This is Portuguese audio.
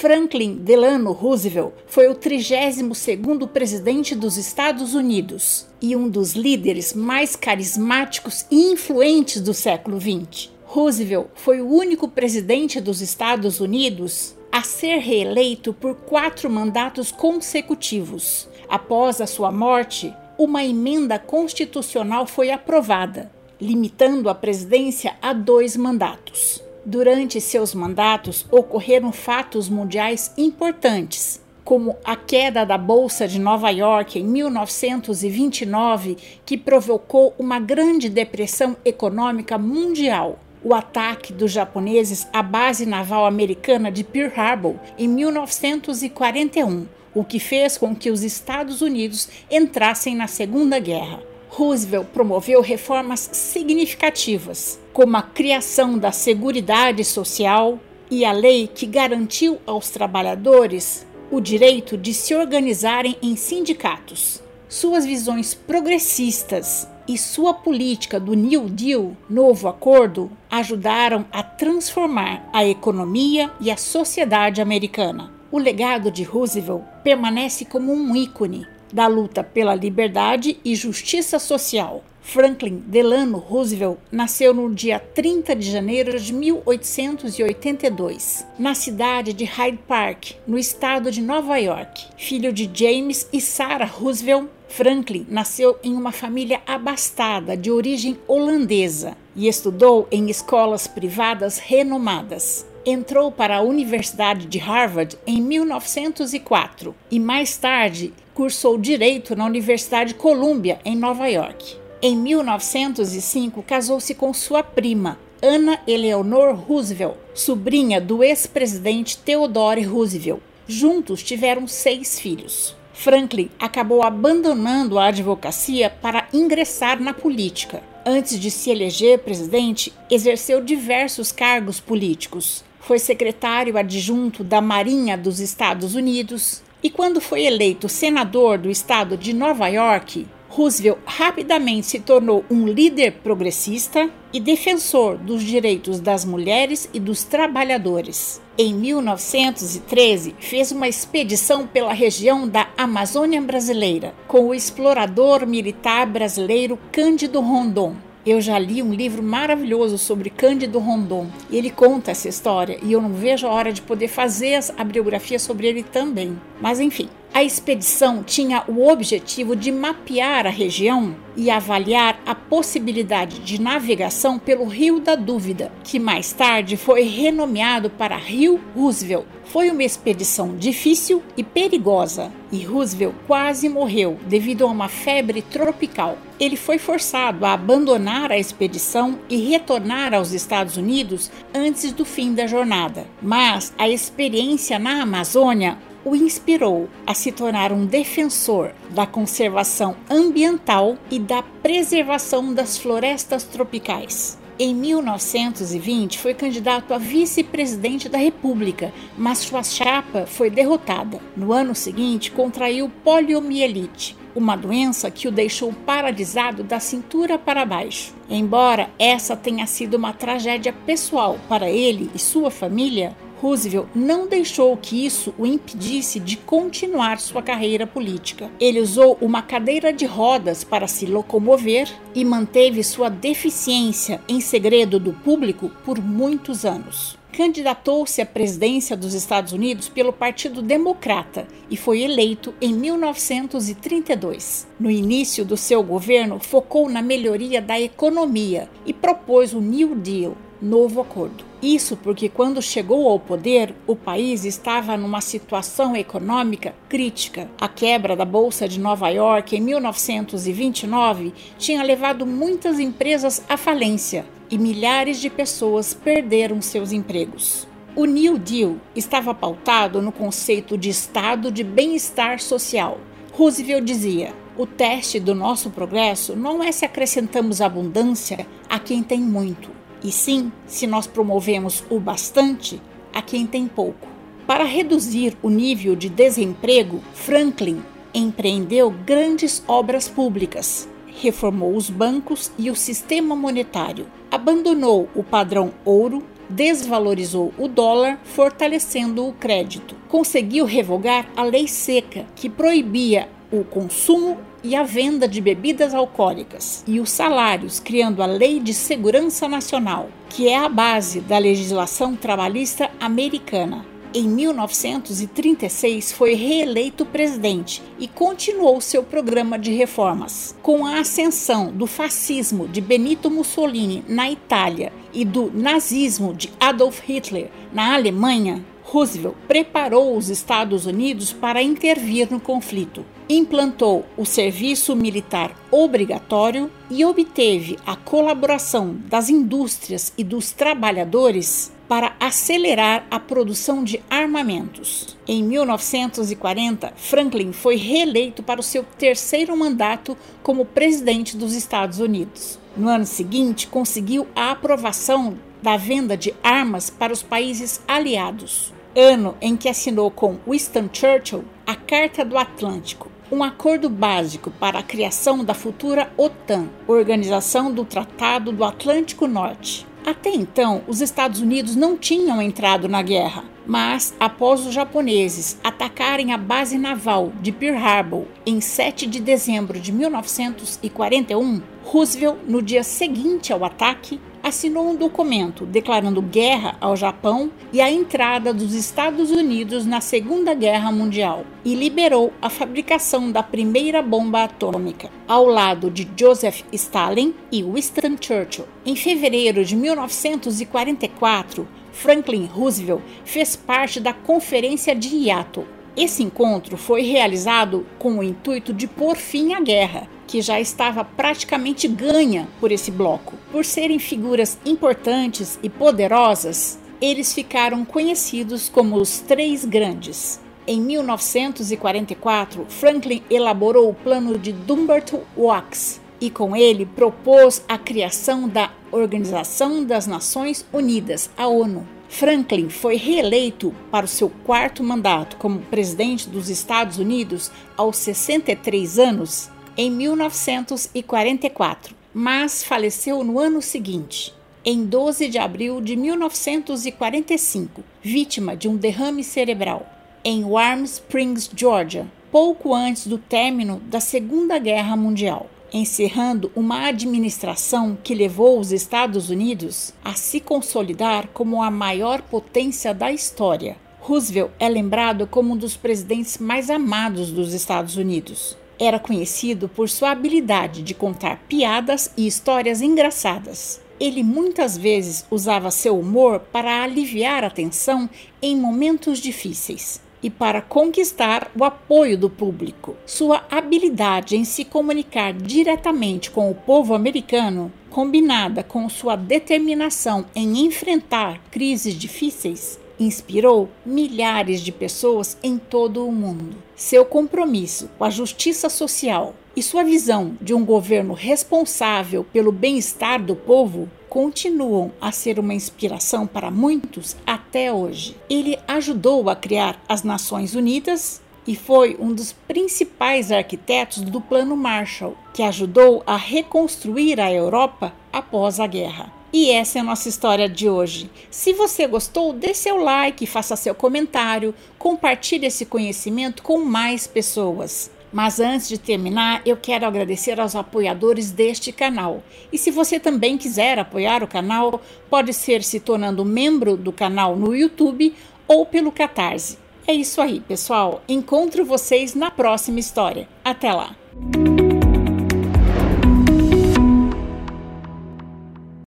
Franklin Delano Roosevelt foi o 32º presidente dos Estados Unidos e um dos líderes mais carismáticos e influentes do século XX. Roosevelt foi o único presidente dos Estados Unidos a ser reeleito por quatro mandatos consecutivos. Após a sua morte, uma emenda constitucional foi aprovada, limitando a presidência a dois mandatos. Durante seus mandatos ocorreram fatos mundiais importantes, como a queda da Bolsa de Nova York em 1929, que provocou uma grande depressão econômica mundial o ataque dos japoneses à base naval americana de Pearl Harbor em 1941, o que fez com que os Estados Unidos entrassem na Segunda Guerra. Roosevelt promoveu reformas significativas, como a criação da Seguridade Social e a lei que garantiu aos trabalhadores o direito de se organizarem em sindicatos. Suas visões progressistas e sua política do New Deal, novo acordo, ajudaram a transformar a economia e a sociedade americana. O legado de Roosevelt permanece como um ícone da luta pela liberdade e justiça social. Franklin Delano Roosevelt nasceu no dia 30 de janeiro de 1882, na cidade de Hyde Park, no estado de Nova York. Filho de James e Sarah Roosevelt, Franklin nasceu em uma família abastada de origem holandesa e estudou em escolas privadas renomadas. Entrou para a Universidade de Harvard em 1904 e mais tarde cursou direito na Universidade Columbia em Nova York. Em 1905 casou-se com sua prima, Anna Eleanor Roosevelt, sobrinha do ex-presidente Theodore Roosevelt. Juntos tiveram seis filhos. Franklin acabou abandonando a advocacia para ingressar na política. Antes de se eleger presidente, exerceu diversos cargos políticos. Foi secretário adjunto da Marinha dos Estados Unidos e, quando foi eleito senador do estado de Nova York, Roosevelt rapidamente se tornou um líder progressista e defensor dos direitos das mulheres e dos trabalhadores. Em 1913, fez uma expedição pela região da Amazônia brasileira com o explorador militar brasileiro Cândido Rondon. Eu já li um livro maravilhoso sobre Cândido Rondon ele conta essa história e eu não vejo a hora de poder fazer a biografia sobre ele também. Mas enfim, a expedição tinha o objetivo de mapear a região e avaliar a possibilidade de navegação pelo Rio da Dúvida, que mais tarde foi renomeado para Rio Roosevelt. Foi uma expedição difícil e perigosa, e Roosevelt quase morreu devido a uma febre tropical. Ele foi forçado a abandonar a expedição e retornar aos Estados Unidos antes do fim da jornada. Mas a experiência na Amazônia o inspirou a se tornar um defensor da conservação ambiental e da preservação das florestas tropicais. Em 1920, foi candidato a vice-presidente da República, mas sua chapa foi derrotada. No ano seguinte, contraiu poliomielite, uma doença que o deixou paralisado da cintura para baixo. Embora essa tenha sido uma tragédia pessoal para ele e sua família, Roosevelt não deixou que isso o impedisse de continuar sua carreira política. Ele usou uma cadeira de rodas para se locomover e manteve sua deficiência em segredo do público por muitos anos. Candidatou-se à presidência dos Estados Unidos pelo Partido Democrata e foi eleito em 1932. No início do seu governo, focou na melhoria da economia e propôs o New Deal, novo acordo. Isso porque, quando chegou ao poder, o país estava numa situação econômica crítica. A quebra da Bolsa de Nova York em 1929 tinha levado muitas empresas à falência e milhares de pessoas perderam seus empregos. O New Deal estava pautado no conceito de estado de bem-estar social. Roosevelt dizia: o teste do nosso progresso não é se acrescentamos abundância a quem tem muito e sim se nós promovemos o bastante a quem tem pouco. Para reduzir o nível de desemprego, Franklin empreendeu grandes obras públicas, reformou os bancos e o sistema monetário, abandonou o padrão ouro desvalorizou o dólar, fortalecendo o crédito. Conseguiu revogar a lei seca, que proibia o consumo e a venda de bebidas alcoólicas, e os salários, criando a Lei de Segurança Nacional, que é a base da legislação trabalhista americana. Em 1936, foi reeleito presidente e continuou seu programa de reformas. Com a ascensão do fascismo de Benito Mussolini na Itália e do nazismo de Adolf Hitler na Alemanha, Roosevelt preparou os Estados Unidos para intervir no conflito. Implantou o serviço militar obrigatório e obteve a colaboração das indústrias e dos trabalhadores para acelerar a produção de armamentos. Em 1940, Franklin foi reeleito para o seu terceiro mandato como presidente dos Estados Unidos. No ano seguinte, conseguiu a aprovação da venda de armas para os países aliados, ano em que assinou com Winston Churchill a Carta do Atlântico, um acordo básico para a criação da futura OTAN, Organização do Tratado do Atlântico Norte. Até então, os Estados Unidos não tinham entrado na guerra, mas após os japoneses atacarem a base naval de Pearl Harbor em 7 de dezembro de 1941, Roosevelt, no dia seguinte ao ataque, assinou um documento declarando guerra ao Japão e a entrada dos Estados Unidos na Segunda Guerra Mundial e liberou a fabricação da primeira bomba atômica, ao lado de Joseph Stalin e Winston Churchill. Em fevereiro de 1944, Franklin Roosevelt fez parte da Conferência de Yato. Esse encontro foi realizado com o intuito de pôr fim à guerra que já estava praticamente ganha por esse bloco. Por serem figuras importantes e poderosas, eles ficaram conhecidos como os Três Grandes. Em 1944, Franklin elaborou o plano de Dumbarton Oaks e com ele propôs a criação da Organização das Nações Unidas, a ONU. Franklin foi reeleito para o seu quarto mandato como presidente dos Estados Unidos aos 63 anos em 1944, mas faleceu no ano seguinte, em 12 de abril de 1945, vítima de um derrame cerebral, em Warm Springs, Georgia, pouco antes do término da Segunda Guerra Mundial, encerrando uma administração que levou os Estados Unidos a se consolidar como a maior potência da história. Roosevelt é lembrado como um dos presidentes mais amados dos Estados Unidos era conhecido por sua habilidade de contar piadas e histórias engraçadas. Ele muitas vezes usava seu humor para aliviar a tensão em momentos difíceis e para conquistar o apoio do público. Sua habilidade em se comunicar diretamente com o povo americano, combinada com sua determinação em enfrentar crises difíceis, inspirou milhares de pessoas em todo o mundo. Seu compromisso com a justiça social e sua visão de um governo responsável pelo bem-estar do povo continuam a ser uma inspiração para muitos até hoje. Ele ajudou a criar as Nações Unidas e foi um dos principais arquitetos do Plano Marshall, que ajudou a reconstruir a Europa após a guerra. E essa é a nossa história de hoje. Se você gostou, dê seu like, faça seu comentário, compartilhe esse conhecimento com mais pessoas. Mas antes de terminar, eu quero agradecer aos apoiadores deste canal. E se você também quiser apoiar o canal, pode ser se tornando membro do canal no YouTube ou pelo Catarse. É isso aí, pessoal. Encontro vocês na próxima história. Até lá!